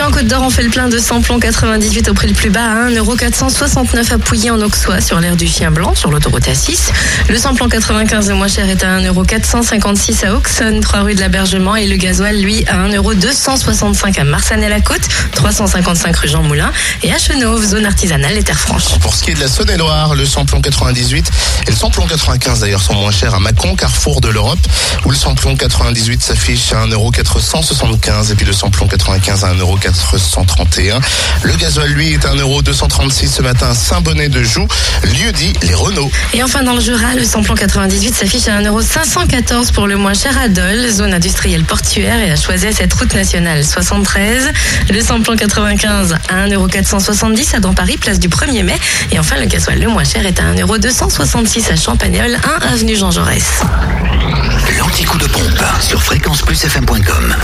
En Côte d'Or, on fait le plein de samplon 98 au prix le plus bas à 1,469€ à Pouilly en Auxois sur l'aire du Chien Blanc sur l'autoroute A6. Le samplon 95 le moins cher est à 1,456€ à Auxonne, 3 rue de l'Abergement et le gasoil lui à 1,265€ à Marsanne-la-Côte, 355 rue Jean Moulin et à Chenauve, zone artisanale et terre franche. Pour ce qui est de la Saône-et-Loire, le samplon 98 et le samplon 95 d'ailleurs sont moins chers à Mâcon, carrefour de l'Europe, où le samplon 98 s'affiche à 1,475€ et puis le samplon 95 à 1,431€. Le gasoil, lui, est à 1,236€ ce matin à Saint-Bonnet de Joux, lieu dit les Renault. Et enfin dans le Jura, le samplon 98 s'affiche à 1,514€ pour le moins cher à Dole, zone industrielle portuaire et à choisir cette route nationale 73. Le samplon 95 à 1,470€ à dans Paris, place du 1er mai. Et enfin le gasoil le moins cher est à 1,266€ à Champagnol, 1 avenue Jean Jaurès. L'anti-coup de pompe sur fréquenceplusfm.com.